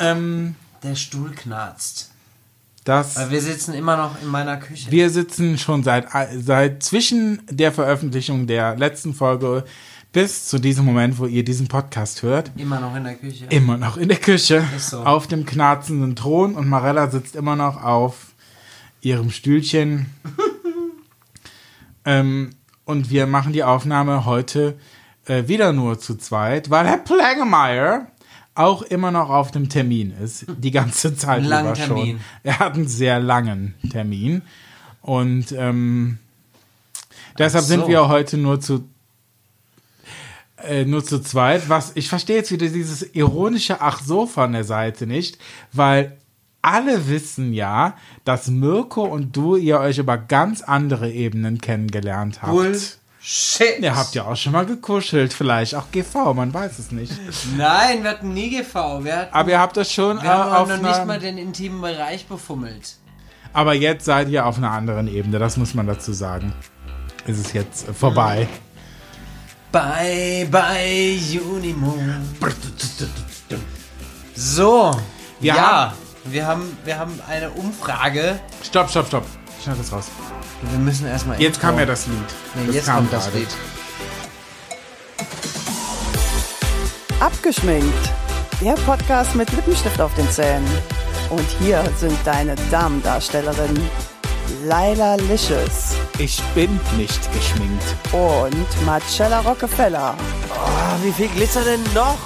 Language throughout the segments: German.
Ähm, Der Stuhl knarzt. das, Weil wir sitzen immer noch in meiner Küche. wir sitzen schon seit, seit zwischen der Veröffentlichung der letzten Folge bis zu diesem Moment, wo ihr diesen Podcast hört, immer noch in der Küche. immer noch in der Küche Ist so. auf dem knarzenden Thron und Marella sitzt immer noch auf ihrem Stühlchen. ähm, und wir machen die Aufnahme heute äh, wieder nur zu zweit, weil Herr Plangemeyer auch immer noch auf dem Termin ist, die ganze Zeit Einen über schon. Termin. Er hat einen sehr langen Termin und ähm, deshalb Ach sind so. wir heute nur zu äh, nur zu zweit. Was ich verstehe jetzt wieder dieses ironische Ach so von der Seite nicht, weil alle wissen ja, dass Mirko und du ihr euch über ganz andere Ebenen kennengelernt habt. Bullshit. Ihr habt ja auch schon mal gekuschelt, vielleicht auch GV, man weiß es nicht. Nein, wir hatten nie GV. Wir, hatten, Aber ihr habt das schon äh, wir haben auf noch einer, nicht mal den intimen Bereich befummelt. Aber jetzt seid ihr auf einer anderen Ebene, das muss man dazu sagen. Ist es jetzt äh, vorbei. Bye, bye, Unimoon. So. Wir ja, haben- wir, haben, wir haben eine Umfrage. Stopp, stopp, stopp. Schneid das raus. Wir müssen erstmal. Jetzt kam ja das Lied. Nee, Das jetzt kam kommt das. Lied. Abgeschminkt. Der Podcast mit Lippenstift auf den Zähnen. Und hier sind deine Damendarstellerinnen Laila Licious Ich bin nicht geschminkt. und Marcella Rockefeller. Ah, wie viel Glitzer denn noch?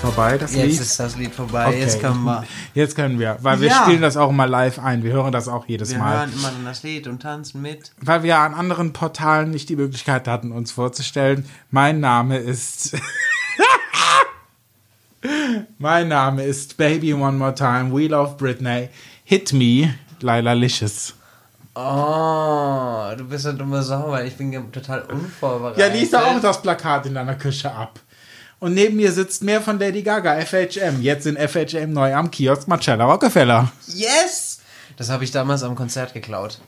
Vorbei, das Jetzt Lied? ist das Lied vorbei. Okay. Jetzt können wir. Jetzt können wir, weil wir Ja. spielen das auch immer live ein. Wir hören das auch jedes Wir Mal. hören immer das Lied und tanzen mit. Weil wir an anderen Portalen nicht die Möglichkeit hatten, uns vorzustellen. Mein Name ist. mein Name ist Baby One More Time, We Love Britney, Hit Me, Laila Licious. Oh, du bist eine dumme Sau, weil ich bin total unvorbereitet. Ja, lies doch auch das Plakat in deiner Küche ab. Und neben mir sitzt mehr von Lady Gaga, FHM. Jetzt in FHM neu am Kiosk Marcella Rockefeller. Yes! Das habe ich damals am Konzert geklaut.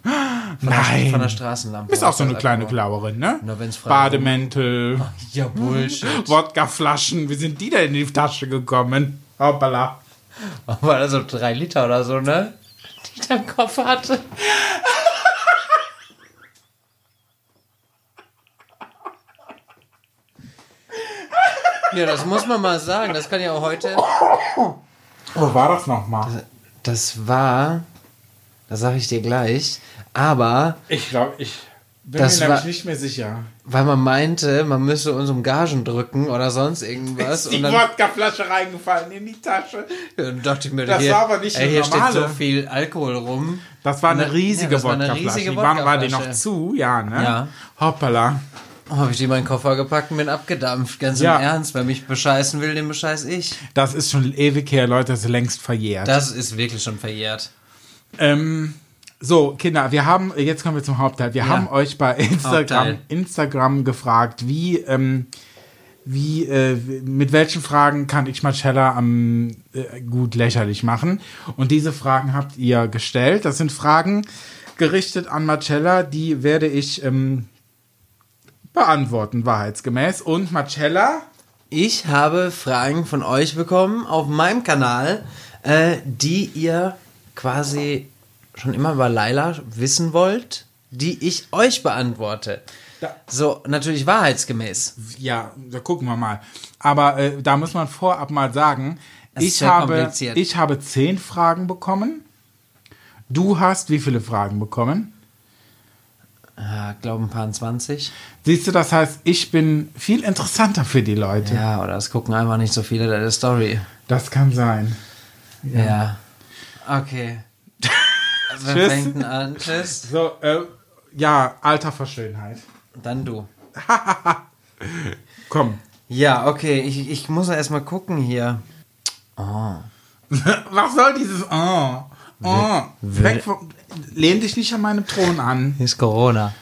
Nein. Von der Straßenlampe. Bist auch so eine kleine Klauerin, ne? Na, wenn's frei Bademäntel, nur- Ja, Bullshit. Wodkaflaschen. Wie sind die denn in die Tasche gekommen? Hoppala. War das so drei Liter oder so, ne? Die ich da im Kopf hatte. Ja, das muss man mal sagen. Das kann ja auch heute. Wo war das nochmal? Das war. Das sage ich dir gleich. Aber Ich glaube, ich bin Das mir nämlich war- nicht mehr sicher. weil man meinte, man müsse uns um Gagen drücken oder sonst irgendwas. Ist die Wodkaflasche reingefallen in die Tasche. dann dachte ich mir, Das hier, war aber nicht ey, hier steht so viel Alkohol rum. Das war eine Ne- riesige ja, das war eine Wodkaflasche. riesige Die waren, war die noch zu? Ja, ne? Ja. Hoppala. Habe ich die in meinen Koffer gepackt und bin abgedampft. Ganz Ja. im Ernst. Wer mich bescheißen will, den bescheiß ich. Das ist schon ewig her, Leute. Das ist längst verjährt. Das ist wirklich schon verjährt. Ähm, so, Kinder, wir haben, jetzt kommen wir zum Hauptteil. Wir Ja. haben euch bei Instagram, Hauptteil. Instagram gefragt, wie, ähm, wie, äh, mit welchen Fragen kann ich Marcella am äh, gut lächerlich machen? Und diese Fragen habt ihr gestellt. Das sind Fragen gerichtet an Marcella, die werde ich ähm, beantworten, wahrheitsgemäß. Und Marcella, Ich habe Fragen von euch bekommen auf meinem Kanal, äh, die ihr quasi schon immer über Laila wissen wollt, die ich euch beantworte. Da- So, natürlich wahrheitsgemäß. ja, da gucken wir mal. Aber äh, da muss man vorab mal sagen, Das ich habe, ich habe zehn Fragen bekommen. Du hast wie viele Fragen bekommen? Ja, glaube ein paar 20. Siehst du, das heißt, ich bin viel interessanter für die Leute. Ja, oder es gucken einfach nicht so viele deine Story. Das kann sein. Ja. Okay. Wer Tschüss. fängt denn an? Tschüss. So, äh, ja, Alter vor Schönheit. Dann du. Komm. Ja, okay. Ich, ich muss erst mal gucken hier. Was soll dieses Oh? Oh. Weg vom, lehn dich nicht an meinem Thron an. Hier ist Corona.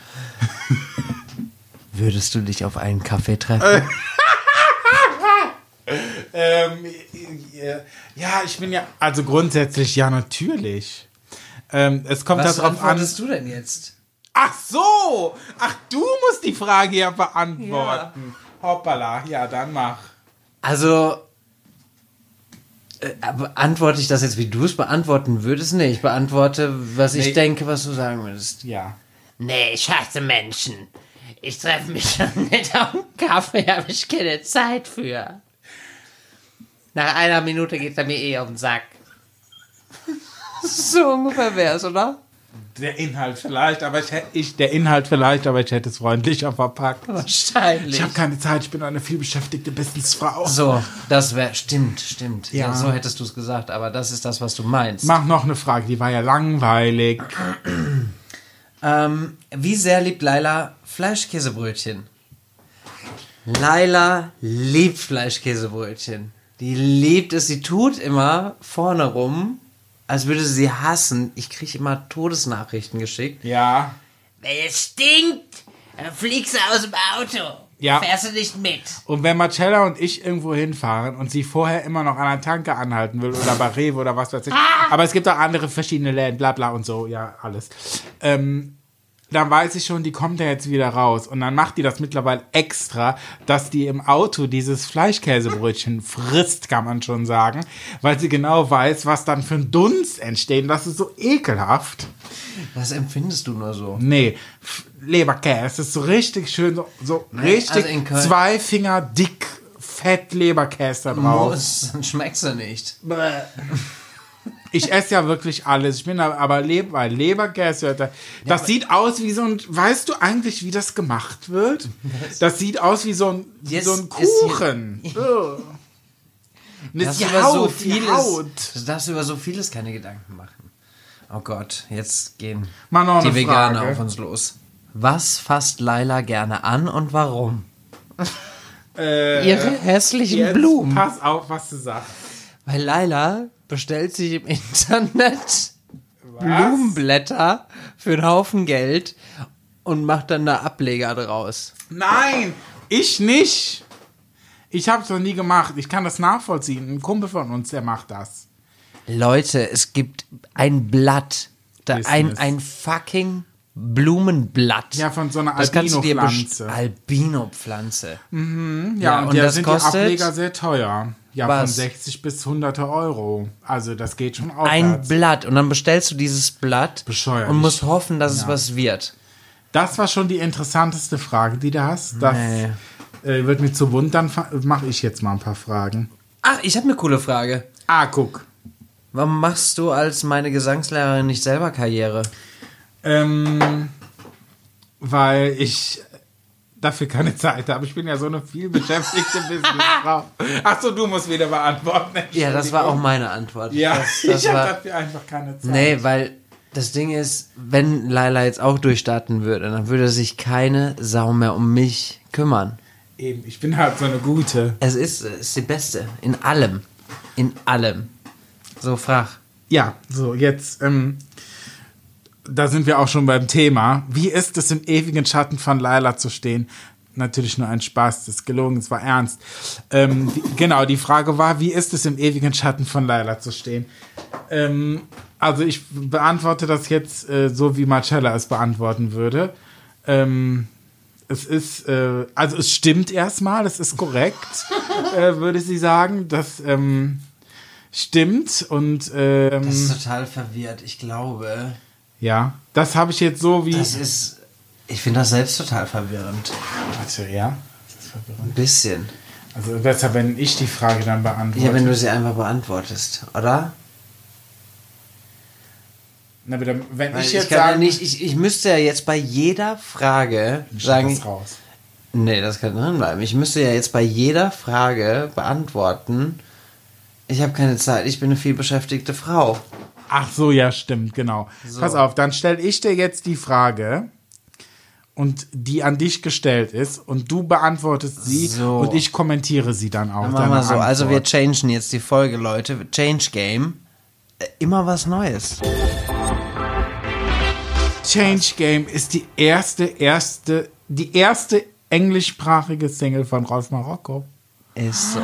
Würdest du dich auf einen Kaffee treffen? Ähm, äh, ja, ich bin ja, also grundsätzlich ja natürlich. Ähm, es kommt Was darauf an. antwortest du denn jetzt? Ach so! Ach, du musst die Frage ja beantworten. Hoppala, ja, dann mach. Also, äh, beantworte ich das jetzt, wie du es beantworten würdest? Nee, ich beantworte, was ich Nee. denke, was du sagen würdest. Ja. Nee, ich hasse Menschen. Ich treffe mich schon nicht auf einen Kaffee, habe ich keine Zeit für. Nach einer Minute geht er mir eh auf den Sack. So ungefähr wär's, oder? Der Inhalt vielleicht, aber ich hätte ich, der Inhalt vielleicht, aber ich hätte es freundlicher verpackt. Wahrscheinlich. Ich habe keine Zeit, ich bin eine vielbeschäftigte Businessfrau. So, das wäre, stimmt, stimmt. Ja. Ja. so hättest du es gesagt, aber das ist das, was du meinst. Mach noch eine Frage, die war ja langweilig. Ähm, wie sehr liebt Laila Fleischkäsebrötchen? Laila liebt Fleischkäsebrötchen. Die liebt es, sie tut immer vorne rum, als würde sie sie hassen. Ich kriege immer Todesnachrichten geschickt. Ja. Wenn es stinkt, dann fliegst du aus dem Auto. Ja. Fährst du nicht mit. Und wenn Marcella und ich irgendwo hinfahren und sie vorher immer noch an einer Tanke anhalten will oder bei Rewe oder was weiß ich, aber es gibt auch andere verschiedene Läden, bla bla und so, ja, alles. Ähm, dann weiß ich schon, die kommt ja jetzt wieder raus. Und dann macht die das mittlerweile extra, dass die im Auto dieses Fleischkäsebrötchen frisst, kann man schon sagen, weil sie genau weiß, was dann für ein Dunst entsteht. Und das ist so ekelhaft. Was empfindest du nur so? Nee, Leberkäse ist so richtig schön, so, so richtig also zwei Finger dick Fett Leberkäse da drauf. Muss, dann schmeckst du nicht. Ich esse ja wirklich alles. Ich bin aber Leber, bei Leberkäse, das, das sieht aus wie so ein, weißt du eigentlich, wie das gemacht wird? Das sieht aus wie so ein, wie Jetzt so ein Kuchen. Ugh. Und das über Haut, so vieles, Haut. du darfst über so vieles keine Gedanken machen. Oh Gott, jetzt gehen Mal noch die eine Veganer Frage. auf uns los. Was fasst Laila gerne an und warum? Äh, Ihre hässlichen jetzt Blumen. Pass auf, was du sagst. Weil Laila bestellt sich im Internet Blumenblätter für einen Haufen Geld und macht dann da Ableger draus. Nein, ich nicht. Ich habe es noch nie gemacht. Ich kann das nachvollziehen. Ein Kumpel von uns, der macht das. Leute, es gibt ein Blatt, da ein, Business. ein fucking Blumenblatt. Ja, von so einer Albino-Pflanze. Albino-Pflanze. Ja, Ja, und, und da das sind kostet- die Ableger sehr teuer. Ja, Was? von 60 bis 100 Euro. Also das geht schon Ein aufwärts. Blatt und dann bestellst du dieses Blatt Bescheuerlich. und musst hoffen, dass es was wird. Das war schon die interessanteste Frage, die du hast. Das Nee. äh, wird mir zu bunt. Dann mache ich jetzt mal ein paar Fragen. Ach, ich habe eine coole Frage. Ah, guck. Warum machst du als meine Gesangslehrerin nicht selber Karriere? Ähm, weil ich dafür keine Zeit habe. Ich bin ja so eine vielbeschäftigte Businessfrau. Achso, du musst wieder beantworten. Ja, das war auch meine Antwort. Ja, das, das ich habe war, dafür einfach keine Zeit. Nee, weil das Ding ist, wenn Laila jetzt auch durchstarten würde, dann würde sich keine Sau mehr um mich kümmern. Eben, ich bin halt so eine gute. Es ist, es ist die Beste. In allem. In allem. So, frag. Ja, so jetzt, ähm, da sind wir auch schon beim Thema. Wie ist es im ewigen Schatten von Laila zu stehen? Natürlich nur ein Spaß, das ist gelogen, es war ernst. Ähm, die, genau, die Frage war, wie ist es im ewigen Schatten von Laila zu stehen? Ähm, also ich beantworte das jetzt äh, so, wie Marcella es beantworten würde. Ähm, es ist, äh, also es stimmt erstmal, es ist korrekt, äh, würde sie sagen. Das ähm, stimmt und ähm, Das ist total verwirrt. Ich glaube, ja, das habe ich jetzt so wie. das ist. Ich finde das selbst total verwirrend. Warte, ja. Verwirrend. Ein bisschen. Also besser, wenn ich die Frage dann beantworte. Ja, wenn du sie einfach beantwortest, oder? Na, bitte, wenn Weil ich ich, jetzt ja sage, nicht, ich, ich müsste ja jetzt bei jeder Frage sagen, sagen. das raus. Nee, das kann drin bleiben. Ich müsste ja jetzt bei jeder Frage beantworten. Ich habe keine Zeit, ich bin eine vielbeschäftigte Frau. Ach so, ja, stimmt, genau. Pass auf, dann stelle ich dir jetzt die Frage und die an dich gestellt ist und du beantwortest sie So. und ich kommentiere sie dann auch. Dann machen wir so. Also wir changen jetzt die Folge, Leute. Change Game. Äh, Immer was Neues. Change Game ist die erste, erste, die erste englischsprachige Single von Rolf Marokko. Ist so.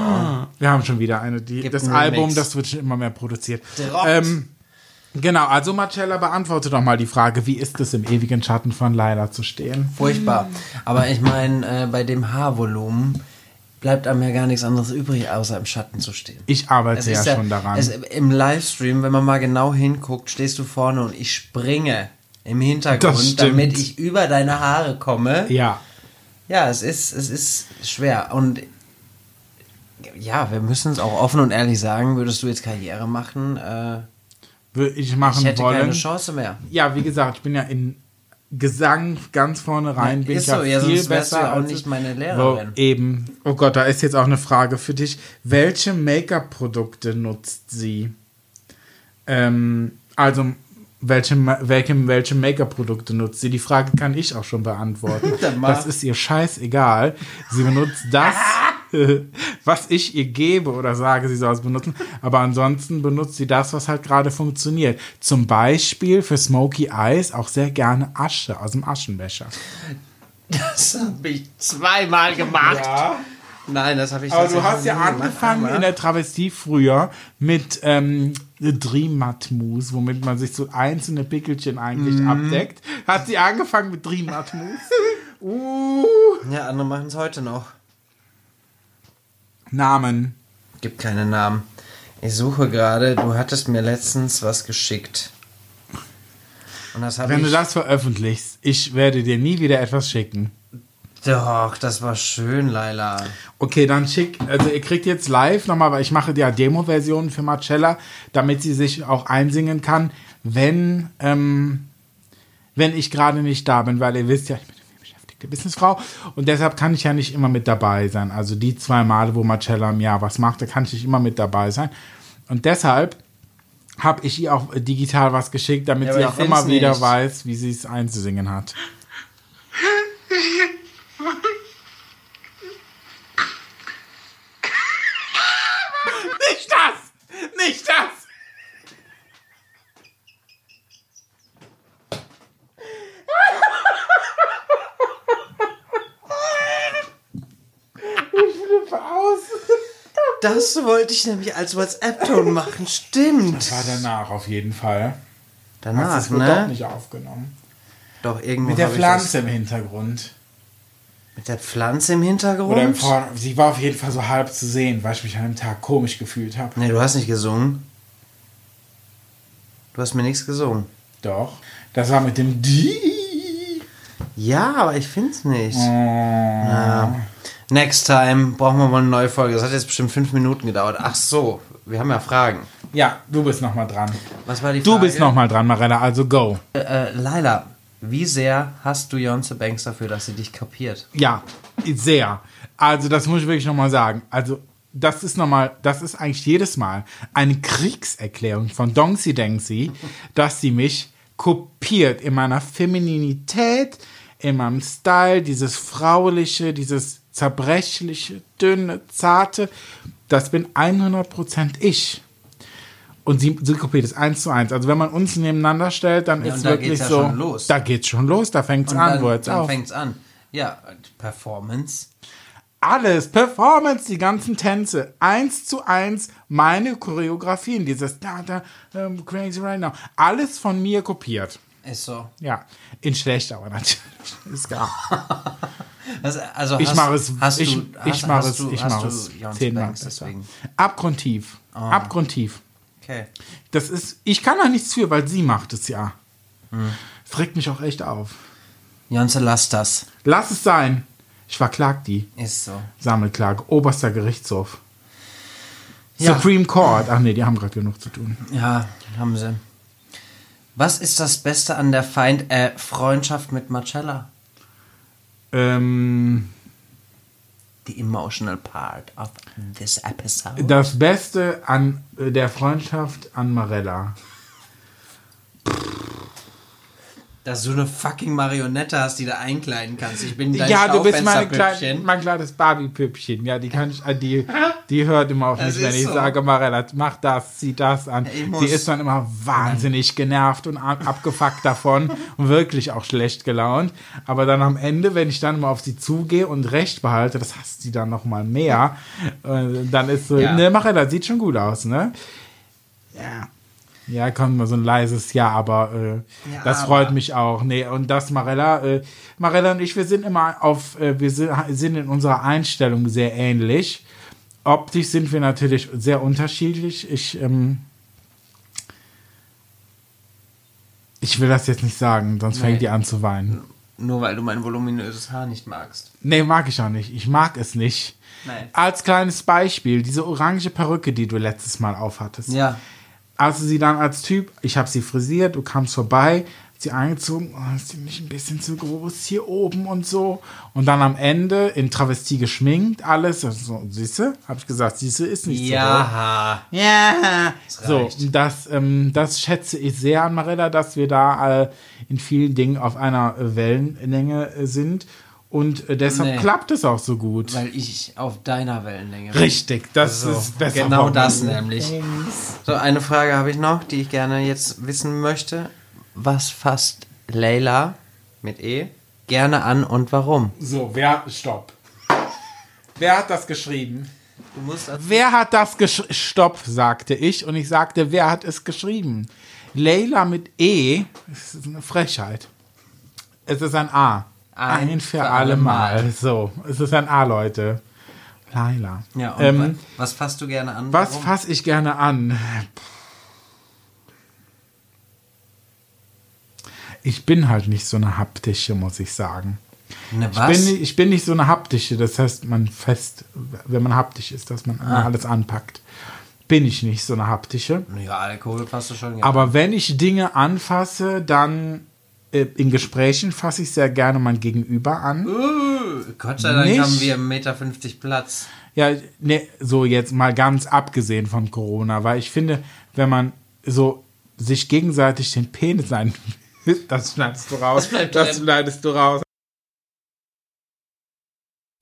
Wir haben schon wieder eine. Die, Gibt das Album, Remix. das wird schon immer mehr produziert. Ähm, Genau, also Marcella, beantworte doch mal die Frage, wie ist es im ewigen Schatten von Laila zu stehen? Furchtbar. Aber ich meine, äh, bei dem Haarvolumen bleibt einem ja gar nichts anderes übrig, außer im Schatten zu stehen. Ich arbeite ja, ist schon daran. Es, Im Livestream, wenn man mal genau hinguckt, stehst du vorne und ich springe im Hintergrund, damit ich über deine Haare komme. ja, Ja, es ist, es ist schwer. Und ja, wir müssen es auch offen und ehrlich sagen, würdest du jetzt Karriere machen, äh, würde ich machen ich hätte wollen. keine Chance mehr. Ja, wie gesagt, ich bin ja in Gesang ganz vorne rein, bin ist ich so, ja, viel sonst wärst du besser ja auch als nicht ich- meine Lehrerin. Wo, eben. Oh Gott, da ist jetzt auch eine Frage für dich. Welche Make-up-Produkte nutzt sie? Ähm, also, welche, welche, welche Make-up-Produkte nutzt sie? Die Frage kann ich auch schon beantworten. Das ist ihr scheißegal. Sie benutzt das, was ich ihr gebe oder sage, sie soll es benutzen. Aber ansonsten benutzt sie das, was halt gerade funktioniert. Zum Beispiel für Smoky Eyes auch sehr gerne Asche aus dem Aschenbecher. Das habe ich zweimal gemacht. Ja. Nein, das habe ich Aber du hast ja gemacht, angefangen aber- in der Travestie früher mit ähm, Dream Matte Mousse, womit man sich so einzelne Pickelchen eigentlich Mhm. abdeckt. Hat sie angefangen mit Dream Mousse? uh, Ja, andere machen es heute noch. Namen. Gibt keine Namen. Ich suche gerade, du hattest mir letztens was geschickt. Und das habe Wenn ich. du das veröffentlichst, ich werde dir nie wieder etwas schicken. Doch, das war schön, Laila. Okay, dann schick, also ihr kriegt jetzt live nochmal, weil ich mache ja Demo-Versionen für Marcella, damit sie sich auch einsingen kann, wenn, ähm, wenn ich gerade nicht da bin, weil ihr wisst ja, ich bin beschäftigte Businessfrau und deshalb kann ich ja nicht immer mit dabei sein. Also die zwei Male, wo Marcella im Jahr was macht, da kann ich nicht immer mit dabei sein. Und deshalb habe ich ihr auch digital was geschickt, damit Ja, sie auch immer wieder weiß, wie sie es einzusingen hat. Nicht das! Nicht das! Ich flippe aus. Das wollte ich nämlich als WhatsApp-Ton machen, stimmt. War danach auf jeden Fall. Danach, es wohl doch ne? nicht aufgenommen. Doch, irgendwo Mit der Pflanze im Hintergrund. Das, mit der Pflanze im Hintergrund? Oder im Vor Sie war auf jeden Fall so halb zu sehen, weil ich mich an dem Tag komisch gefühlt habe. Nee, du hast nicht gesungen. Du hast mir nichts gesungen. Doch. Das war mit dem Die. Ja, aber ich find's nicht. Oh. Ja. Next time brauchen wir mal eine neue Folge. Das hat jetzt bestimmt fünf Minuten gedauert. Ach so, wir haben ja Fragen. Ja, du bist nochmal dran. Was war die Frage? Du bist nochmal dran, Marella, also go. Äh, Laila, wie sehr hast du Jonze Banks dafür, dass sie dich kapiert? Ja, sehr. Also, das muss ich wirklich nochmal sagen. Also, das ist nochmal, das ist eigentlich jedes Mal eine Kriegserklärung von Dongsi Dengsi, dass sie mich kopiert in meiner Femininität, in meinem Style, dieses frauliche, dieses zerbrechliche, dünne, zarte. Das bin 100% ich. Und sie, sie kopiert es eins zu eins. Also wenn man uns nebeneinander stellt, dann Ja, ist und da wirklich ja so. schon los. Da geht's schon los, da fängt's Und an, dann, wo jetzt dann auf. fängt's an. Ja, Performance. Alles, Performance, die ganzen Tänze, eins zu eins, meine Choreografien, dieses da, da, ähm, crazy right now, alles von mir kopiert. Ist so. Ja, in schlecht aber natürlich. Ist klar. Also, also Ich mache es, hast ich, du, ich mache es, du, ich mache es zehnmal besser. deswegen. Abgrundtief, abgrundtief. Okay. Das ist, ich kann da nichts für, weil sie macht es ja. Das regt mich auch echt auf. Jonze, lass das. Lass es sein. Ich verklag die. Ist so. Sammelklage, oberster Gerichtshof. Ja. Supreme Court. Ach nee, die haben gerade genug zu tun. Ja, haben sie. Was ist das Beste an der Feind äh, Freundschaft mit Marcella? Ähm, The emotional part of this episode. das Beste an äh, der Freundschaft an Marella. Dass du eine fucking Marionette hast, die du einkleiden kannst. Ich bin dein ja, du bist meine Schaufensterpüppchen. mein kleines Barbie-Püppchen. Ja, die kann ich, äh, die, die hört immer auf Das mich, wenn ich so. sage, Marella, mach das, zieh das an. Sie ist dann immer wahnsinnig genervt und ab- abgefuckt davon und wirklich auch schlecht gelaunt. Aber dann am Ende, wenn ich dann mal auf sie zugehe und Recht behalte, das hasst sie dann noch mal mehr. äh, Dann ist so, Ja. ne, Marella, sieht schon gut aus, ne? Ja. Ja, kommt mal so ein leises Ja, aber äh, Ja, das aber. freut mich auch. Nee, und das Marella, äh, Marella und ich, wir sind immer auf, äh, wir sind, sind in unserer Einstellung sehr ähnlich. Optisch sind wir natürlich sehr unterschiedlich. Ich, ähm, ich will das jetzt nicht sagen, sonst Nee. fängt die an zu weinen. Nur weil du mein voluminöses Haar nicht magst. Nee, mag ich auch nicht. Ich mag es nicht. Nein. Als kleines Beispiel, diese orange Perücke, die du letztes Mal aufhattest. Ja. Als du sie dann als Typ, ich habe sie frisiert, du kamst vorbei, sie angezogen, oh, ist die nicht ein bisschen zu groß hier oben und so. Und dann am Ende in Travestie geschminkt, alles. So, siehst du? Habe ich gesagt, siehst du, ist nicht Ja. so. Ja. So, reicht. das, ähm, das schätze ich sehr an Marella, dass wir da äh, in vielen Dingen auf einer Wellenlänge äh, sind. Und äh, deshalb Nee. klappt es auch so gut. Weil ich auf deiner Wellenlänge bin. Richtig, das So, ist besser. genau das nämlich. So, eine Frage habe ich noch, die ich gerne jetzt wissen möchte. Was fasst Leila mit E gerne an und warum? So, wer, stopp. Wer hat das geschrieben? Du musst das Wer hat das geschrieben? Stopp, sagte ich. Und ich sagte, wer hat es geschrieben? Leila mit E, das ist eine Frechheit. Es ist ein A. Ein Ein, für für alle allemal. Mal. So, es ist ein A, Leute. Leila. Ja, und ähm, wa- was fasst du gerne an? was fasse ich gerne an? Ich bin halt nicht so eine haptische, muss ich sagen. Ne, Ich was? bin, nicht- ich bin nicht so eine haptische, das heißt, man fest, wenn man haptisch ist, dass man Ah. alles anpackt. Bin ich nicht so eine haptische. ja, Alkohol fasst du schon gerne. Aber wenn ich Dinge anfasse, dann in Gesprächen fasse ich sehr gerne mein Gegenüber an. Uh, Gott sei Dank Nicht- haben wir 1,50 Meter Platz. Ja, ne, so jetzt mal ganz abgesehen von Corona, weil ich finde, wenn man so sich gegenseitig den Penis ein, das schneidest du raus, Das schneidest du raus.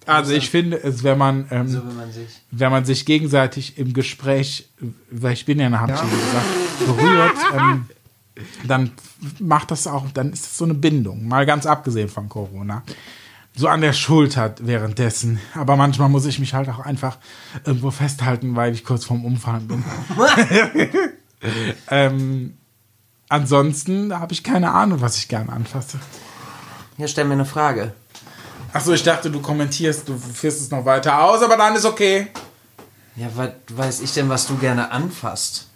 Also ich finde es, wenn man ähm, So will man sich. wenn man sich gegenseitig im Gespräch, weil ich bin ja eine Hapsche, wie gesagt, berührt, ähm, dann macht das auch, dann ist das so eine Bindung, mal ganz abgesehen von Corona. So an der Schulter währenddessen. Aber manchmal muss ich mich halt auch einfach irgendwo festhalten, weil ich kurz vorm Umfallen bin. ähm, ansonsten habe ich keine Ahnung, was ich gerne anfasse. Hier stell mir eine Frage. Achso, ich dachte, du kommentierst, du führst es noch weiter aus, aber dann ist okay. Ja, was weiß ich denn, was du gerne anfasst?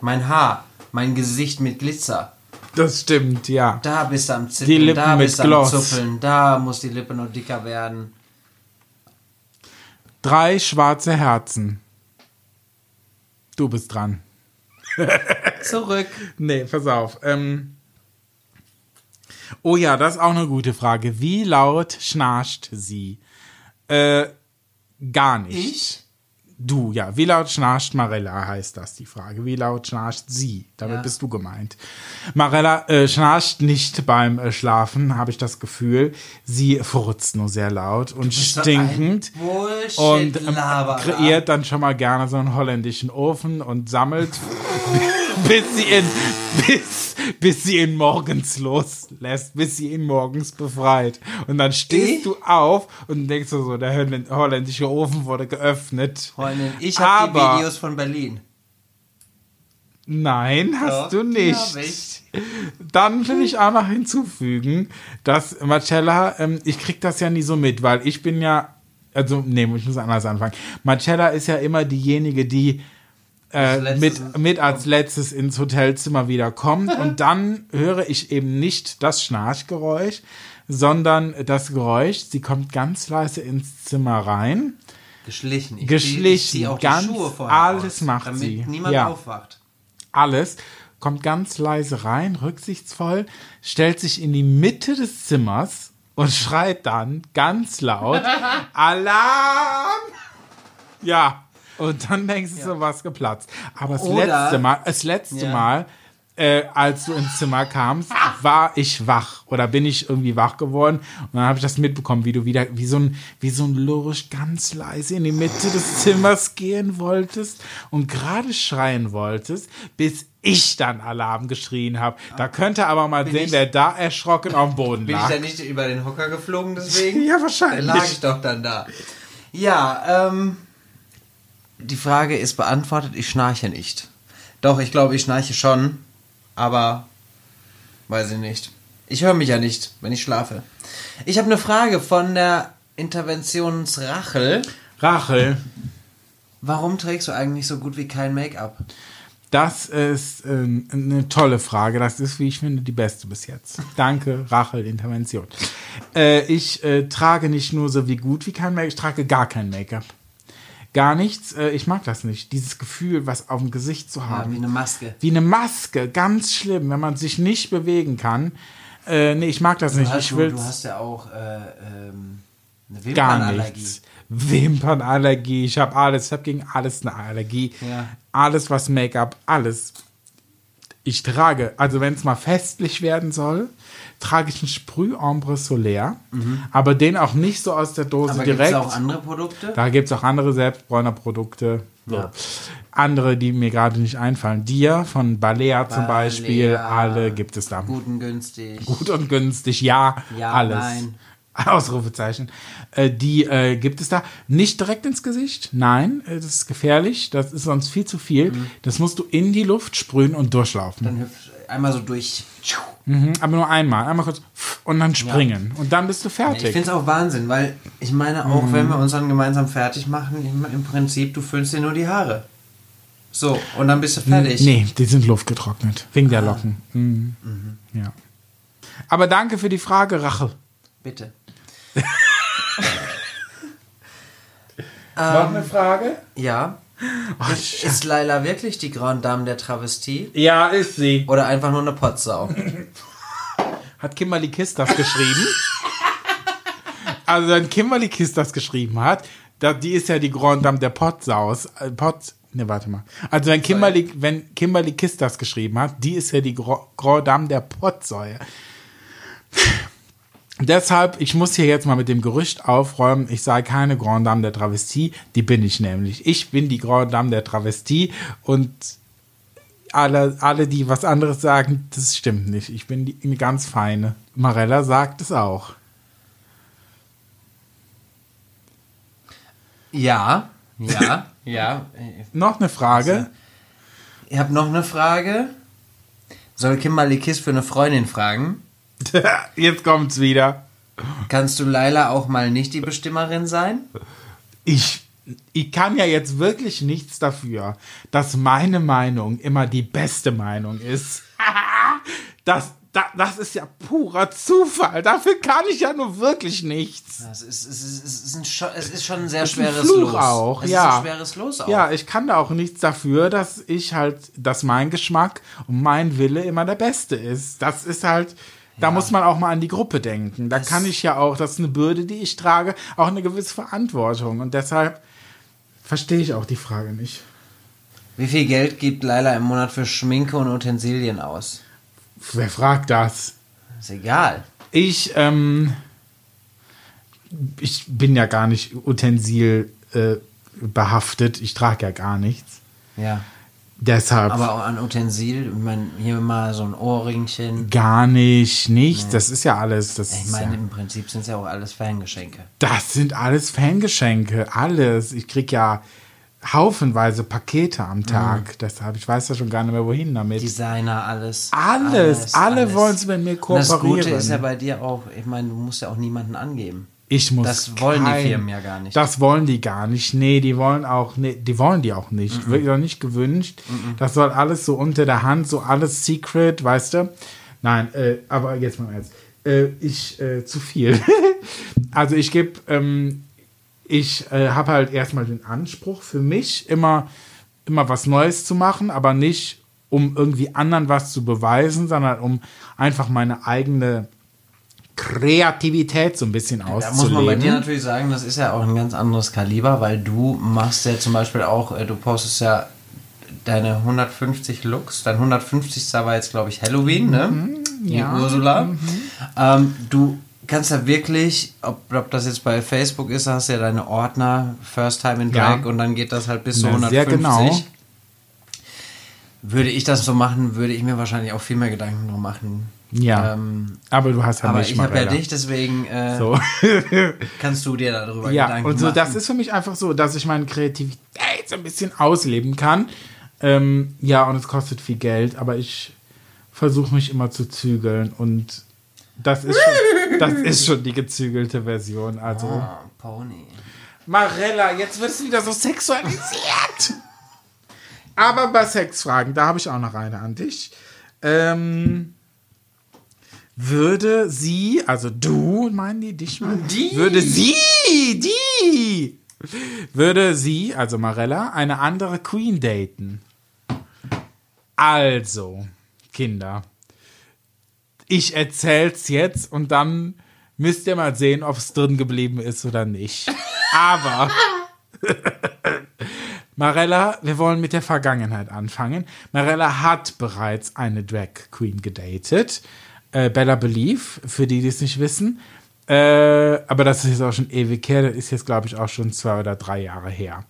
Mein Haar, mein Gesicht mit Glitzer. Das stimmt, ja. Da bist du am Zippeln, Die Lippen da bist du am. Zuppeln, da muss die Lippe noch dicker werden. Drei schwarze Herzen. Du bist dran. Zurück. Nee, pass auf. Ähm oh ja, das ist auch eine gute Frage. Wie laut schnarcht sie? Äh, gar nicht. Ich? Du, ja. Wie laut schnarcht Marella, heißt das die Frage. Wie laut schnarcht sie? Damit Ja. bist du gemeint. Marella äh, schnarcht nicht beim äh, Schlafen, habe ich das Gefühl. Sie furzt nur sehr laut und stinkend. Und ähm, kreiert dann schon mal gerne so einen holländischen Ofen und sammelt, bis sie ihn, bis, bis sie ihn morgens loslässt, bis sie ihn morgens befreit. Und dann stehst Ich? du auf und denkst du so, der holländ- holländische Ofen wurde geöffnet. Freundin, ich habe die Videos von Berlin. Nein, hast Doch, du nicht. ich. Dann will ich auch noch hinzufügen, dass Marcella, ähm, ich krieg das ja nie so mit, weil ich bin ja, also, nee, ich muss anders anfangen. Marcella ist ja immer diejenige, die äh, mit, mit als letztes ins Hotelzimmer wieder kommt und dann höre ich eben nicht das Schnarchgeräusch, sondern das Geräusch, sie kommt ganz leise ins Zimmer rein. Geschlichen. Ich Geschlichen, zieh- auch die ganz Schuhe vorher alles aus, macht damit sie. niemand Ja. aufwacht. alles, kommt ganz leise rein, rücksichtsvoll, stellt sich in die Mitte des Zimmers und schreit dann ganz laut: Alarm! Ja, und dann denkst du, so was geplatzt. Aber das Oder- letzte Mal, das letzte Ja. Mal, äh, als du ins Zimmer kamst, war ich wach oder bin ich irgendwie wach geworden und dann habe ich das mitbekommen, wie du wieder wie so ein wie so ein Lurch ganz leise in die Mitte des Zimmers gehen wolltest und gerade schreien wolltest, bis ich dann Alarm geschrien habe. Da könnte aber mal sehen, ich- wer da erschrocken auf dem Boden Bin ich lag. da nicht über den Hocker geflogen deswegen? Ja, Dann wahrscheinlich. lag ich doch dann da. Ja, ähm, die Frage ist beantwortet, ich schnarche nicht. Doch, ich glaube, ich schnarche schon, aber weiß ich nicht. Ich höre mich ja nicht, wenn ich schlafe. Ich habe eine Frage von der Interventionsrachel. Rachel, Warum trägst du eigentlich so gut wie kein Make-up? das ist ähm, eine tolle Frage. Das ist, wie ich finde, die beste bis jetzt. Danke, Rachel, Intervention. Äh, ich äh, trage nicht nur so wie gut wie kein Make-up, ich trage gar kein Make-up. Gar nichts. Äh, ich mag das nicht. Dieses Gefühl, was auf dem Gesicht zu Ja, haben. wie eine Maske. Wie eine Maske, ganz schlimm, wenn man sich nicht bewegen kann. Äh, nee, ich mag das nicht. Du, Ich du, du hast ja auch äh, ähm, eine gar Wimpernallergie. nichts. Wimpernallergie, ich habe alles, ich habe gegen alles eine Allergie. Ja. Alles, was Make-up, alles. Ich trage, also wenn es mal festlich werden soll, trage ich einen Sprüh-Ombre Solaire, aber den auch nicht so aus der Dose Mhm. Aber gibt direkt. es auch andere Produkte? Da gibt es auch andere Selbstbräuner-Produkte. So. Ja. Andere, die mir gerade nicht einfallen. Dia von Balea zum Balea. Beispiel, alle gibt es da. Gut und günstig. Gut und günstig, ja, Ja, alles. nein. Ausrufezeichen. Äh, die äh, gibt es da nicht direkt ins Gesicht. Nein, äh, das ist gefährlich. Das ist sonst viel zu viel. Das musst du in die Luft sprühen und durchlaufen. Dann hüpf einmal so durch. Mhm, aber nur einmal. Einmal kurz und dann springen. Und dann bist du Ich fertig. finde es auch Wahnsinn, weil ich meine auch, wenn wir uns dann gemeinsam fertig machen, im, Prinzip, du füllst dir nur die Haare. So, und dann bist du fertig. Nee, die sind luftgetrocknet. Wegen der Locken. Mhm. Ja. Aber danke für die Frage, Rachel. Bitte. Noch eine Frage? Ja. ist, ist Laila wirklich die Grande Dame der Travestie? Ja, ist sie. Oder einfach nur eine Potsau? Hat Kimberly Kiss das geschrieben? also, wenn Kimberly Kiss das geschrieben hat, die ist ja die Grand Dame der Potsaus. Äh, Pot, ne, warte mal. Also, wenn Kimberly, wenn Kimberly Kiss das geschrieben hat, die ist ja die Grand Dame der Potsäue. Deshalb, ich muss hier jetzt mal mit dem Gerücht aufräumen, ich sei keine Grand Dame der Travestie, die bin ich nämlich. Ich bin die Grand Dame der Travestie und alle, alle, die was anderes sagen, das stimmt nicht. Ich bin die, eine ganz feine. Marella sagt es auch. Ja, ja, ja. Noch eine Frage. Ich habe noch eine Frage. Soll Kimberly Kiss für eine Freundin fragen? Jetzt kommt's wieder. Kannst du Laila auch mal nicht die Bestimmerin sein? Ich, ich kann ja jetzt wirklich nichts dafür, dass meine Meinung immer die beste Meinung ist. Das, das, das ist ja purer Zufall. Dafür kann ich ja nur wirklich nichts. Es ist, es ist, es ist, ein, Scho- es ist schon ein sehr ein schweres Fluch Los. auch, es ja. ist ein schweres Los auch. Ja, ich kann da auch nichts dafür, dass ich halt, dass mein Geschmack und mein Wille immer der beste ist. Das ist halt, da muss man auch mal an die Gruppe denken. Da kann ich ja auch, das ist eine Bürde, die ich trage, auch eine gewisse Verantwortung. Und deshalb verstehe ich auch die Frage nicht. Wie viel Geld gibt Laila im Monat für Schminke und Utensilien aus? Wer fragt das? Ist egal. Ich, ähm, ich bin ja gar nicht utensil äh, behaftet. Ich trage ja gar nichts. Ja. Deshalb. Aber auch an Utensil, ich meine, hier mal so ein Ohrringchen. Gar nicht, nicht. Das ist ja alles. Das, Ich meine, ja, im Prinzip sind es ja auch alles Fangeschenke. das sind alles Fangeschenke, alles. Ich krieg ja haufenweise Pakete Mhm. am Tag. Deshalb, ich weiß ja schon gar nicht mehr, wohin damit. Designer, alles. Alles, alle alles. wollen es mit mir Und das kooperieren. Gute ist ja bei dir auch, ich meine, du musst ja auch niemanden angeben. Ich muss das wollen die kein- Firmen ja gar nicht. Das wollen die gar nicht. Nee, die wollen auch, nee, die wollen die auch nicht. Wird auch nicht gewünscht. Das soll alles so unter der Hand, so alles secret, weißt du? Nein, äh, aber jetzt mal ernst. Äh, ich, äh, zu viel. also ich gebe, ähm, ich äh, habe halt erstmal den Anspruch für mich, immer, immer was Neues zu machen, aber nicht, um irgendwie anderen was zu beweisen, sondern um einfach meine eigene Kreativität so ein bisschen Da auszuleben. muss man bei dir natürlich sagen, das ist ja auch ein ganz anderes Kaliber, weil du machst ja zum Beispiel auch, äh, du postest ja deine 150 Looks, dein 150. war jetzt, glaube ich, Halloween, ne? Die ja. Ursula. Ähm, du kannst ja wirklich, ob, ob das jetzt bei Facebook ist, hast du ja deine Ordner, First Time in Ja. Drag und dann geht das halt bis zu Na, 150. sehr genau. Würde ich das so machen, würde ich mir wahrscheinlich auch viel mehr Gedanken drum machen. Ja. Ähm, Aber du hast ja aber mich, ich habe ja dich, deswegen äh, So. kannst du dir darüber ja, Gedanken und so, machen. das ist für mich einfach so, dass ich meine Kreativität so ein bisschen ausleben kann. Ähm, ja, und es kostet viel Geld, aber ich versuche mich immer zu zügeln und das ist schon, das ist schon die gezügelte Version. Also, Ah, Pony. Marella, jetzt wird es wieder so sexualisiert. Aber bei Sexfragen, da habe ich auch noch eine an dich. Ähm, würde sie, also du, meinen die dich mal? Die. Würde sie, die, würde sie, also Marella, eine andere Queen daten? Also, Kinder, ich erzähl's jetzt und dann müsst ihr mal sehen, ob es drin geblieben ist oder nicht. Aber Marella, wir wollen mit der Vergangenheit anfangen. Marella hat bereits eine Drag Queen gedatet. Äh, Bella Belief, für die, die es nicht wissen. Äh, aber das ist jetzt auch schon ewig her. Das ist jetzt, glaube ich, auch schon zwei oder drei Jahre her.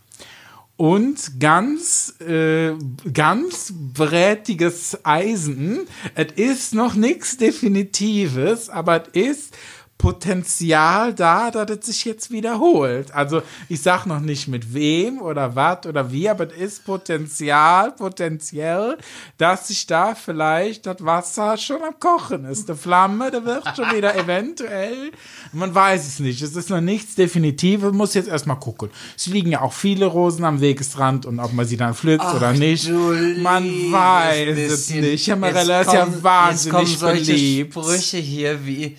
Und ganz, äh, ganz brätiges Eisen. Es ist noch nichts Definitives, aber es ist Potenzial da, dass es sich jetzt wiederholt. Also ich sag noch nicht mit wem oder was oder wie, aber es ist Potenzial, potenziell, dass sich da vielleicht das Wasser schon am Kochen ist. Die Flamme, da wird schon wieder eventuell, man weiß es nicht. Es ist noch nichts Definitives, muss jetzt erstmal gucken. Es liegen ja auch viele Rosen am Wegesrand und ob man sie dann pflückt oder nicht. Man weiß es nicht. Ja, Marella Jetzt ist ja kommen- Jetzt wahnsinnig kommen solche beliebt. Sprüche hier wie,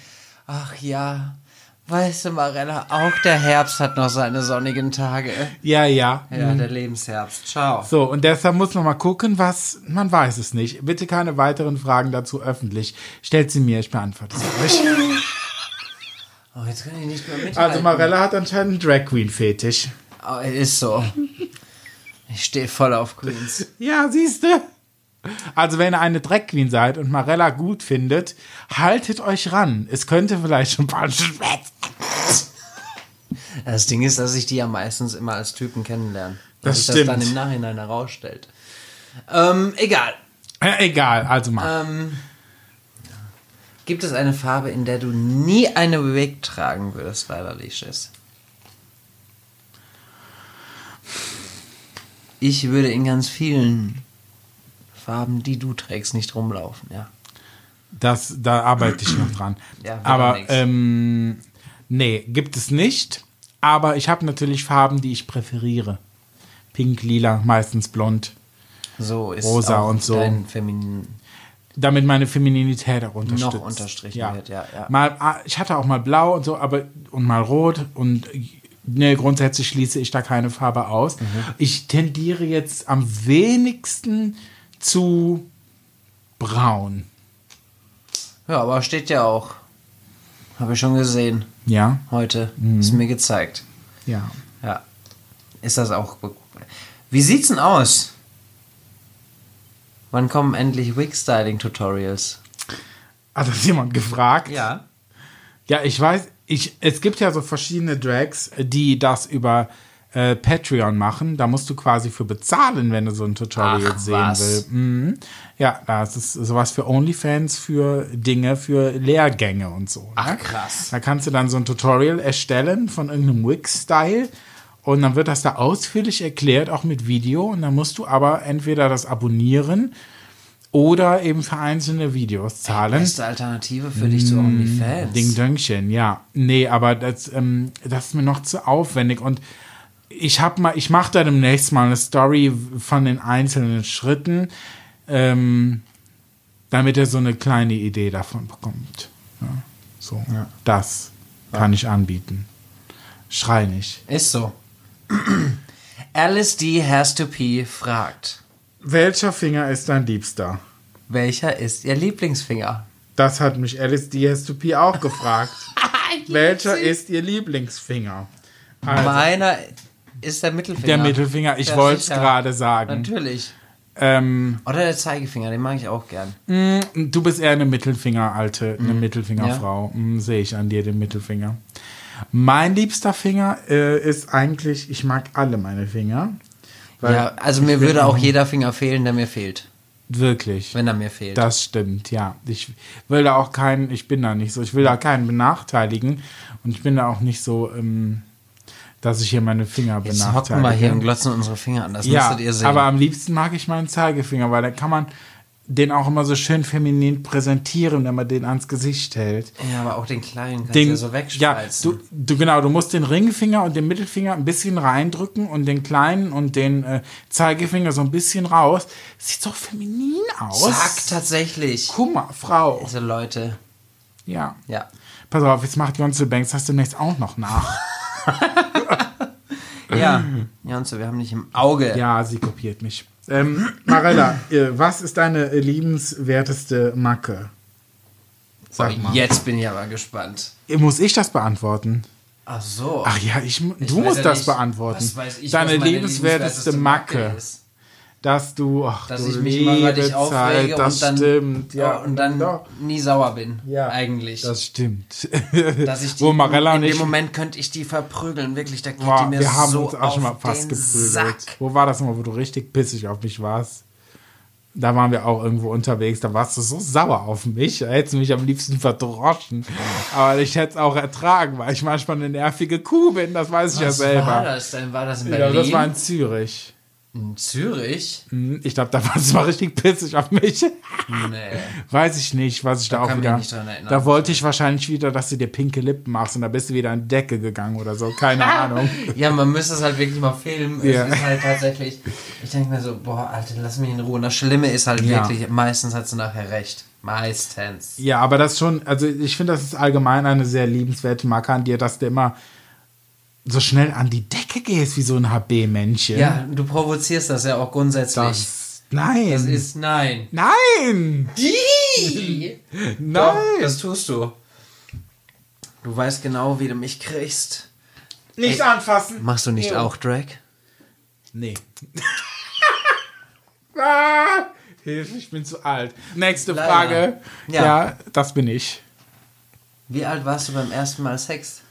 ach ja, weißt du, Marella, auch der Herbst hat noch seine sonnigen Tage. Ja, ja. Ja, der Lebensherbst. Ciao. So, und deshalb muss man mal gucken, was, man weiß es nicht. Bitte keine weiteren Fragen dazu öffentlich. Stellt sie mir, ich beantworte sie euch. Oh, jetzt kann ich nicht mehr mithalten. Also Marella hat anscheinend einen Drag Queen Fetisch. Oh, ist so. Ich stehe voll auf Queens. Ja, siehst du? Also wenn ihr eine Drag Queen seid und Marella gut findet, haltet euch ran. Es könnte vielleicht schon bald. Das Ding ist, dass ich die ja meistens immer als Typen kennenlerne. Das Dass sich stimmt. das dann im Nachhinein herausstellt. Ähm, egal. Ja, egal, also mal. Ähm, gibt es eine Farbe, in der du nie eine Wig tragen würdest, Leila Licious? Ich würde in ganz vielen Farben, die du trägst, nicht rumlaufen, ja. Das, da arbeite ich noch dran. Ja, aber ähm, nee, gibt es nicht. Aber ich habe natürlich Farben, die ich präferiere. Pink, lila, meistens blond. So ist Rosa und so. Feminin. Damit meine Femininität auch unterstützt. Noch unterstrichen wird, ja, ja. Mal, ah, ich hatte auch mal blau und so, aber und mal rot und ne, grundsätzlich schließe ich da keine Farbe aus. Mhm. Ich tendiere jetzt am wenigsten zu braun. Ja, aber steht ja auch. Habe ich schon gesehen. Ja, Heute. Mhm. Ist mir gezeigt. ja. Ja. Ist das auch. Wie sieht's denn aus? Wann kommen endlich Wig-Styling-Tutorials? Hat das jemand gefragt? Ja. Ja, ich weiß, ich, es gibt ja so verschiedene Drags, die das über äh, Patreon machen. Da musst du quasi für bezahlen, wenn du so ein Tutorial Ach, sehen willst. Mhm. Ja, das ist sowas für OnlyFans, für Dinge, für Lehrgänge und so. Ach, ne? krass. Da kannst du dann so ein Tutorial erstellen von irgendeinem Wig-Style. Und dann wird das da ausführlich erklärt, auch mit Video. Und dann musst du aber entweder das abonnieren oder eben für einzelne Videos zahlen. Beste Alternative für dich zu OnlyFans. Mm, Ding Döngchen, ja. Nee, aber das, ähm, das ist mir noch zu aufwendig und ich hab mal, ich mache da demnächst mal eine Story von den einzelnen Schritten, ähm, damit er so eine kleine Idee davon bekommt. Ja, so, das kann ich anbieten. Schrei nicht. Ist so. Alice D. Has to Pee fragt: Welcher Finger ist dein Liebster? Welcher ist ihr Lieblingsfinger? Das hat mich Alice DSTP auch gefragt. Welcher ist ihr Lieblingsfinger? Also, Meiner ist der Mittelfinger. der Mittelfinger, ich Ja, wollte es gerade sagen. Natürlich. Ähm, Oder der Zeigefinger, den mag ich auch gern. du bist eher eine Mittelfinger-Alte, Mhm. eine Mittelfingerfrau. Mm, Sehe ich an dir den Mittelfinger. Mein liebster Finger äh, ist eigentlich, ich mag alle meine Finger. Ja, also mir würde auch jeder Finger fehlen, der mir fehlt. Wirklich. Wenn er mir fehlt. Das stimmt, ja. Ich will da auch keinen, ich bin da nicht so, ich will da keinen benachteiligen und ich bin da auch nicht so, ähm, dass ich hier meine Finger Jetzt benachteilige. hocken wir hier und glotzen unsere Finger an. Das Ja, müsstet ihr sehen. aber am liebsten mag ich meinen Zeigefinger, weil da kann man den auch immer so schön feminin präsentieren, wenn man den ans Gesicht hält. ja, aber auch den kleinen kannst du Den, ja so ja, wegspreizen. du, du genau, du musst den Ringfinger und den Mittelfinger ein bisschen reindrücken und den kleinen und den äh, Zeigefinger so ein bisschen raus. Sieht so feminin aus. Zack, tatsächlich. Guck mal, Frau. Also Leute, Ja. ja. Pass auf, jetzt macht Jonze Banks das demnächst auch noch nach. Ja, Jonze, wir haben dich im Auge. Ja, sie kopiert mich. Ähm, Marella, äh, was ist deine liebenswerteste Macke? Sag mal. Jetzt bin ich aber gespannt. Muss ich das beantworten? Ach so. Ach ja, ich, Ich du musst ja das nicht, beantworten. ich, Deine meine liebenswerteste Macke, ist. Dass du, ach, Dass du ich mich immer über dich aufrege Zeit, das und dann, stimmt, ja, und dann doch. nie sauer bin. Ja, eigentlich. Das stimmt. dass ich die, Wo Marella in und dem Moment könnte ich die verprügeln, wirklich, da geht die boah, mir wir haben so uns auch schon mal fast geprügelt. Sack. Wo war das nochmal, wo du richtig pissig auf mich warst? Da waren wir auch irgendwo unterwegs, da warst du so sauer auf mich, da hättest du mich am liebsten verdroschen. Aber ich hätte es auch ertragen, weil ich manchmal eine nervige Kuh bin, das weiß ich ja Was selber. war das denn? War das in Ja, Berlin? das war in Zürich. In Zürich? Hm, Ich glaube, da warst du mal richtig pissig auf mich. Nee. Weiß ich nicht, was ich da, Da auch wieder. nicht dran erinnern. Da wollte ich wahrscheinlich wieder, dass du dir pinke Lippen machst und da bist du wieder an die Decke gegangen oder so. Keine Ahnung. Ja, man müsste es halt wirklich mal filmen. Ja. Es ist halt tatsächlich, ich denke mir so, boah, Alter, lass mich in Ruhe. Und das Schlimme ist halt Ja. wirklich, meistens hat sie nachher recht. Meistens. Ja, aber das schon, also ich finde, das ist allgemein eine sehr liebenswerte Marke an dir, dass du immer so schnell an die Decke gehst wie so ein HB-Männchen. Ja, du provozierst das ja auch grundsätzlich. Das, nein. Das ist nein. nein. Die! Nein. Doch, das tust du. Du weißt genau, wie du mich kriegst. Nicht anfassen. Machst du nicht Jo. auch Drag? Nee. ah, Hilfe, ich bin zu alt. Nächste Leider. Frage. Ja. Ja. das bin ich. Wie alt warst du beim ersten Mal Sex?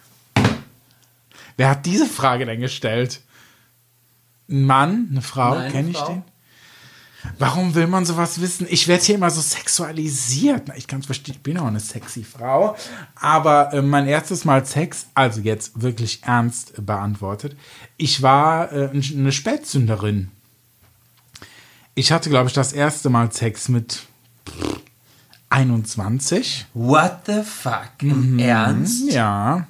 Wer hat diese Frage denn gestellt? Ein Mann? Eine Frau? Kenne ich Frau. den? Warum will man sowas wissen? Ich werde hier immer so sexualisiert. Ich kann es verstehen, ich bin auch eine sexy Frau. Aber äh, mein erstes Mal Sex, also jetzt wirklich ernst beantwortet, ich war äh, eine Spätzünderin. Ich hatte, glaube ich, das erste Mal Sex mit 21. What the fuck? Im Ernst? Ja.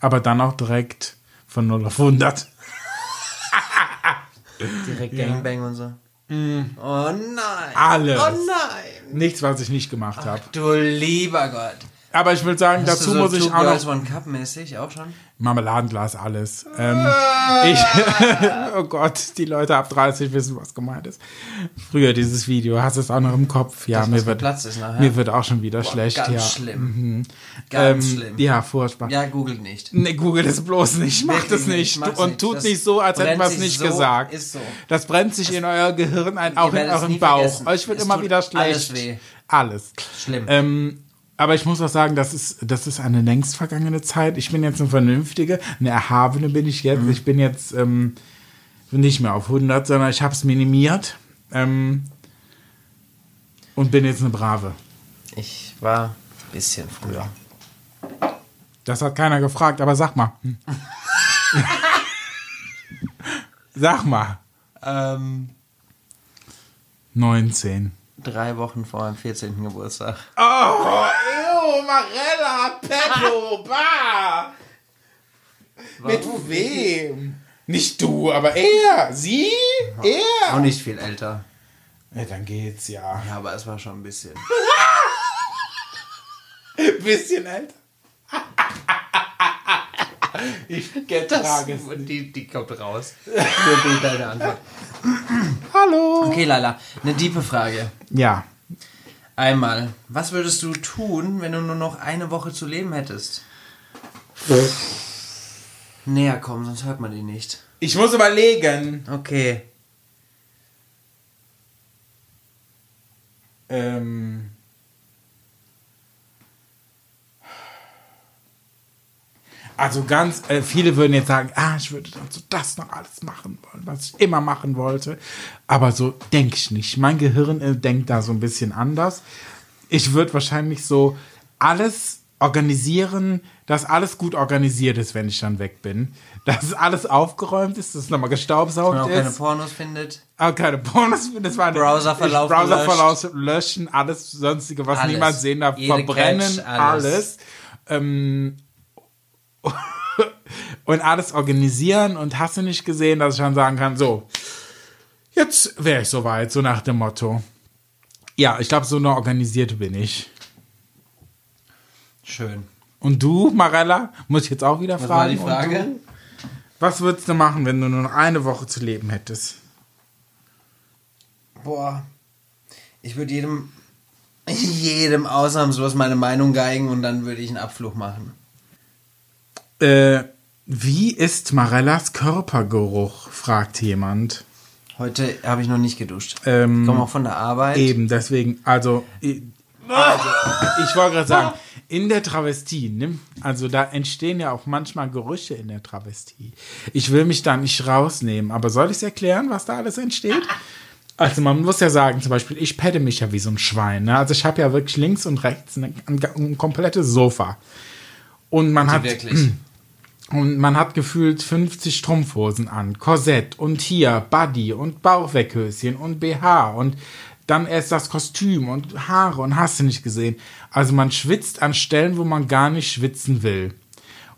Aber dann auch direkt von 0 auf 100. Direkt Gangbang und so. Oh nein. Alles. Oh nein. Nichts, was ich nicht gemacht habe. Du lieber Gott. Aber ich will sagen, Hast dazu so muss ich auch noch One Cup mäßig auch schon? Marmeladenglas, alles. Ähm, ich, oh Gott, die Leute ab 30 wissen, was gemeint ist. Früher dieses Video, hast du es auch noch im Kopf? Ja, Das, mir wird, Platz ist nachher. mir wird auch schon wieder schlecht. Ganz ja. schlimm. Ganz Ähm, schlimm. Ja, furchtbar. Ja, googelt nicht. Nee, google es bloß nicht. Macht es nicht, Und nicht. tut Das nicht so, als hätten wir es nicht so, gesagt. ist so. Das brennt sich in euer Gehirn ein, auch in nie Bauch. vergessen. Euch wird Es immer wieder schlecht. alles weh. Alles. Schlimm. Ähm, aber ich muss auch sagen, das ist, das ist eine längst vergangene Zeit. Ich bin jetzt eine vernünftige, eine erhabene bin ich jetzt. Ich bin jetzt ähm, nicht mehr auf 100, sondern ich habe es minimiert ähm, und bin jetzt eine Brave. Ich war ein bisschen früher. Das hat keiner gefragt, aber sag mal. Hm. sag mal. Ähm, 19. drei Wochen vor meinem 14. Geburtstag. Oh, ew, Marella, Pedro, bah. Mit wem? Nicht du, aber er. Sie? Er. Auch nicht viel älter. Ja, dann geht's ja. Ja, aber es war schon ein bisschen. Bisschen älter. Ich ertrage es. die, die kommt raus. Für deine Antwort. Hallo. Okay, Lala, eine diepe Frage. Ja. Einmal, was würdest du tun, wenn du nur noch eine Woche zu leben hättest? Näher kommen, sonst hört man die nicht. Ich muss überlegen. Okay. Ähm. Also ganz, äh, viele würden jetzt sagen, ah, ich würde dann so das noch alles machen wollen, was ich immer machen wollte. Aber so denke ich nicht. Mein Gehirn äh, denkt da so ein bisschen anders. Ich würde wahrscheinlich so alles organisieren, dass alles gut organisiert ist, wenn ich dann weg bin. Dass alles aufgeräumt ist, dass es nochmal gestaubsaugt Wenn man auch keine ist. Pornos findet. Aber keine Pornos, das war eine- Browserverlauf Browserverlauf löschen, alles sonstige, was Alles. niemand sehen darf, Jede verbrennen, Cache, alles. alles. Ähm, und alles organisieren und hast du nicht gesehen, dass ich dann sagen kann, so, jetzt wäre ich soweit, so nach dem Motto. Ja, ich glaube, so eine organisierte bin ich. Schön. Und du, Marella, muss ich jetzt auch wieder Was war fragen. die Frage? Du? Was würdest du machen, wenn du nur noch eine Woche zu leben hättest? Boah. Ich würde jedem, jedem ausnahmslos meine Meinung geigen und dann würde ich einen Abflug machen. Äh, wie ist Marellas Körpergeruch? fragt jemand. Heute habe ich noch nicht geduscht. Ähm, ich komme auch von der Arbeit. Eben, deswegen, also, i- also ich wollte gerade sagen, in der Travestie, ne, also da entstehen ja auch manchmal Gerüche in der Travestie. Ich will mich da nicht rausnehmen, aber soll ich es erklären, was da alles entsteht? Also man muss ja sagen, zum Beispiel, ich pette mich ja wie so ein Schwein. Ne? Also ich habe ja wirklich links und rechts ein, ein, ein komplettes Sofa. Und man hat Wirklich. Und man hat gefühlt 50 Strumpfhosen an, Korsett und hier Buddy und Bauchweckhöschen und BH und dann erst das Kostüm und Haare und hast du nicht gesehen. Also man schwitzt an Stellen, wo man gar nicht schwitzen will.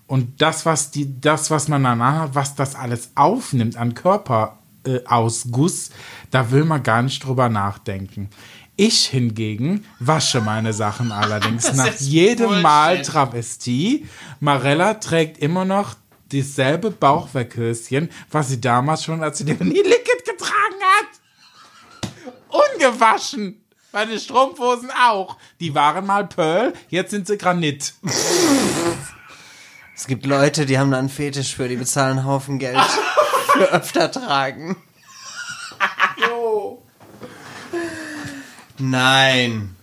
Und das, was die, das, was man danach hat, was das alles aufnimmt an Körperausguss, äh, da will man gar nicht drüber nachdenken. Ich hingegen wasche meine Sachen allerdings nach jedem Mal Travestie. Marella trägt immer noch dasselbe Bauchweckhöschen, was sie damals schon, als sie den Liquid getragen hat. Ungewaschen. Meine Strumpfhosen auch. Die waren mal Pearl, jetzt sind sie Granit. Es gibt Leute, die haben da einen Fetisch für, die bezahlen einen Haufen Geld für öfter tragen. Nein.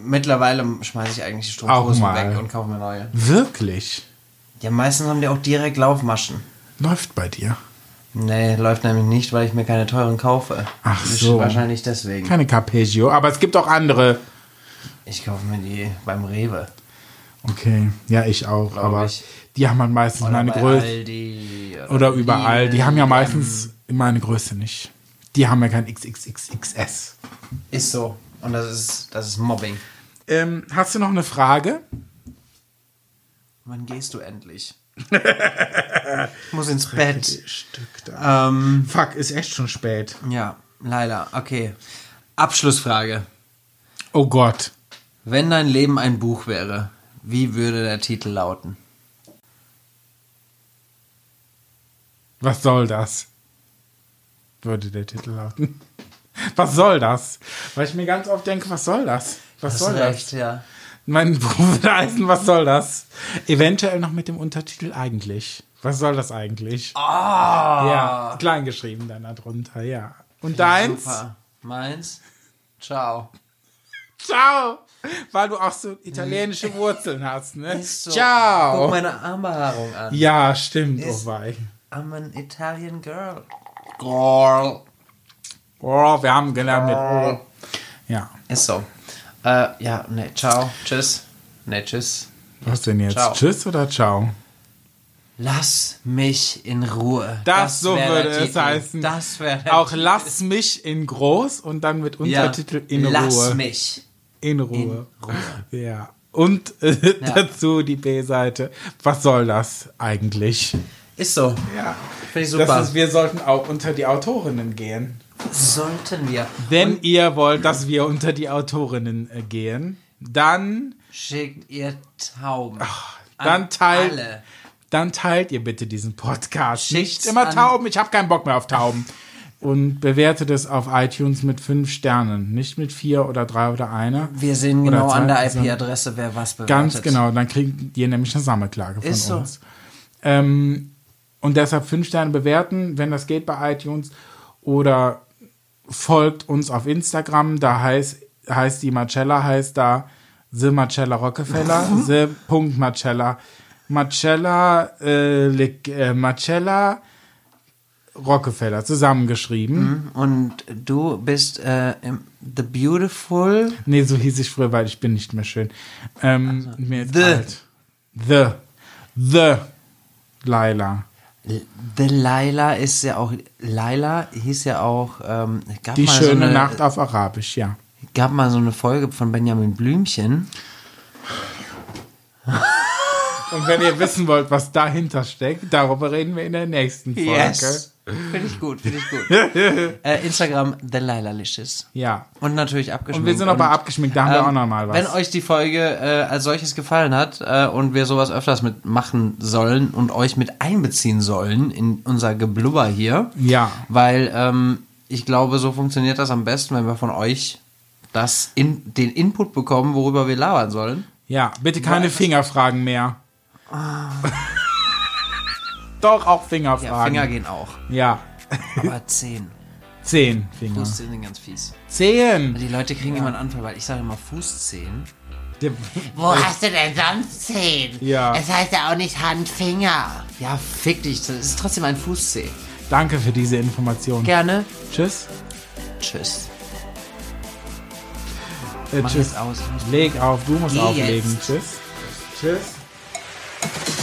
Mittlerweile schmeiße ich eigentlich die Strumpfhosen weg und kaufe mir neue. Wirklich? Ja, meistens haben die auch direkt Laufmaschen. Läuft bei dir. Nee, läuft nämlich nicht, weil ich mir keine teuren kaufe. Ach Das so. Wahrscheinlich deswegen. Keine Carpegio, aber es gibt auch andere. Ich kaufe mir die beim Rewe. Okay, ja, ich auch, Glaub aber ich. die haben halt meistens Oder meine Größe. Aldi. Oder überall. Die haben ja meistens meine Größe nicht. Die haben ja kein XXXXS. Ist so. Und das ist, das ist Mobbing. Ähm, hast du noch eine Frage? Wann gehst du endlich? ich muss ins Bett. Ähm, Fuck, ist echt schon spät. ja, leider. Okay. Abschlussfrage. Oh Gott. Wenn dein Leben ein Buch wäre, wie würde der Titel lauten? Was soll das? Würde der Titel lauten. Was soll das? Weil ich mir ganz oft denke, was soll das? Was Hast soll recht, das? ja. Mein Buch würde heißen, was soll das? Eventuell noch mit dem Untertitel eigentlich. Was soll das eigentlich? Ah! Ja, klein geschrieben dann darunter, ja. Und deins? Super. Meins? Ciao. Ciao! Weil du auch so italienische Wurzeln hast, ne? So. Ciao! Guck meine Armbehaarung an. ja, stimmt, Ist- oh wei. I'm an Italian girl. Girl. Oh, wir haben gelernt mit. Ja. Ist so. Äh, ja, ne, ciao. Tschüss. Ne, tschüss. Was denn jetzt? Ciao. Tschüss oder ciao? Lass mich in Ruhe. Das, so wär würde es Titel. heißen. Das wäre Auch Titel. lass mich in groß und dann mit ja. Untertitel in Lass Ruhe. mich. In Ruhe. In Ruhe. Ja. Und äh, dazu die B-Seite. Was soll das eigentlich? Ist so. Ja. Finde ich super. Das ist, wir sollten auch unter die Autorinnen gehen. Sollten wir. Wenn ihr wollt, dass wir unter die Autorinnen äh, gehen, dann, Schickt ihr Tauben. dann An teilt, alle. dann teilt ihr bitte diesen Podcast. Schickt's Nicht immer Tauben, ich habe keinen Bock mehr auf Tauben. Und bewertet es auf iTunes mit fünf Sternen, nicht mit vier oder drei oder einer. Wir sehen Oder genau zwei, an der IP-Adresse, wer was bewertet. Ganz genau, dann kriegt ihr nämlich eine Sammelklage von Ist so. uns. Ähm, und deshalb fünf Sterne bewerten, wenn das geht bei iTunes. Oder folgt uns auf Instagram, da heißt, heißt die Marcella, heißt da The Marcella Rockefeller, The Punkt Marcella. Marcella, äh, äh, Marcella Rockefeller zusammengeschrieben. Und du bist äh, The Beautiful. Nee, so hieß ich früher, weil ich bin nicht mehr schön. Ähm, mir ist The. alt. The. The. Laila. The Laila ist ja auch, Laila hieß ja auch, ähm, gab, Die mal schöne so eine, Nacht auf Arabisch, ja. gab mal so eine Folge von Benjamin Blümchen. Und wenn ihr wissen wollt, was dahinter steckt, darüber reden wir in der nächsten Folge. Finde ich gut, finde ich gut. äh, Instagram, The Laila Licious. Ja. Und natürlich abgeschminkt. Und wir sind aber abgeschminkt, da haben wir auch noch mal was. Wenn euch die Folge äh, als solches gefallen hat äh, und wir sowas öfters mitmachen sollen und euch mit einbeziehen sollen in unser Geblubber hier, Ja. weil ähm, ich glaube, so funktioniert das am besten, wenn wir von euch das in, den Input bekommen, worüber wir labern sollen. Ja, bitte keine Fingerfragen mehr. Doch, auch Ja, Fingerfragen. Finger gehen auch. Ja. Aber zehn. Zehn Finger. Fußzehen sind ganz fies. Zehn. Die Leute kriegen immer einen Anfall, weil ich sage immer Fußzehen. Der- Wo hast du denn sonst Zehen? Ja. Es heißt ja auch nicht Handfinger. Ja, fick dich. Das ist trotzdem ein Fußzeh. Danke für diese Information. Gerne. Tschüss. Tschüss. Äh, Mach tschüss. aus. Leg auf, du musst Geh auflegen. jetzt. Tschüss. Tschüss.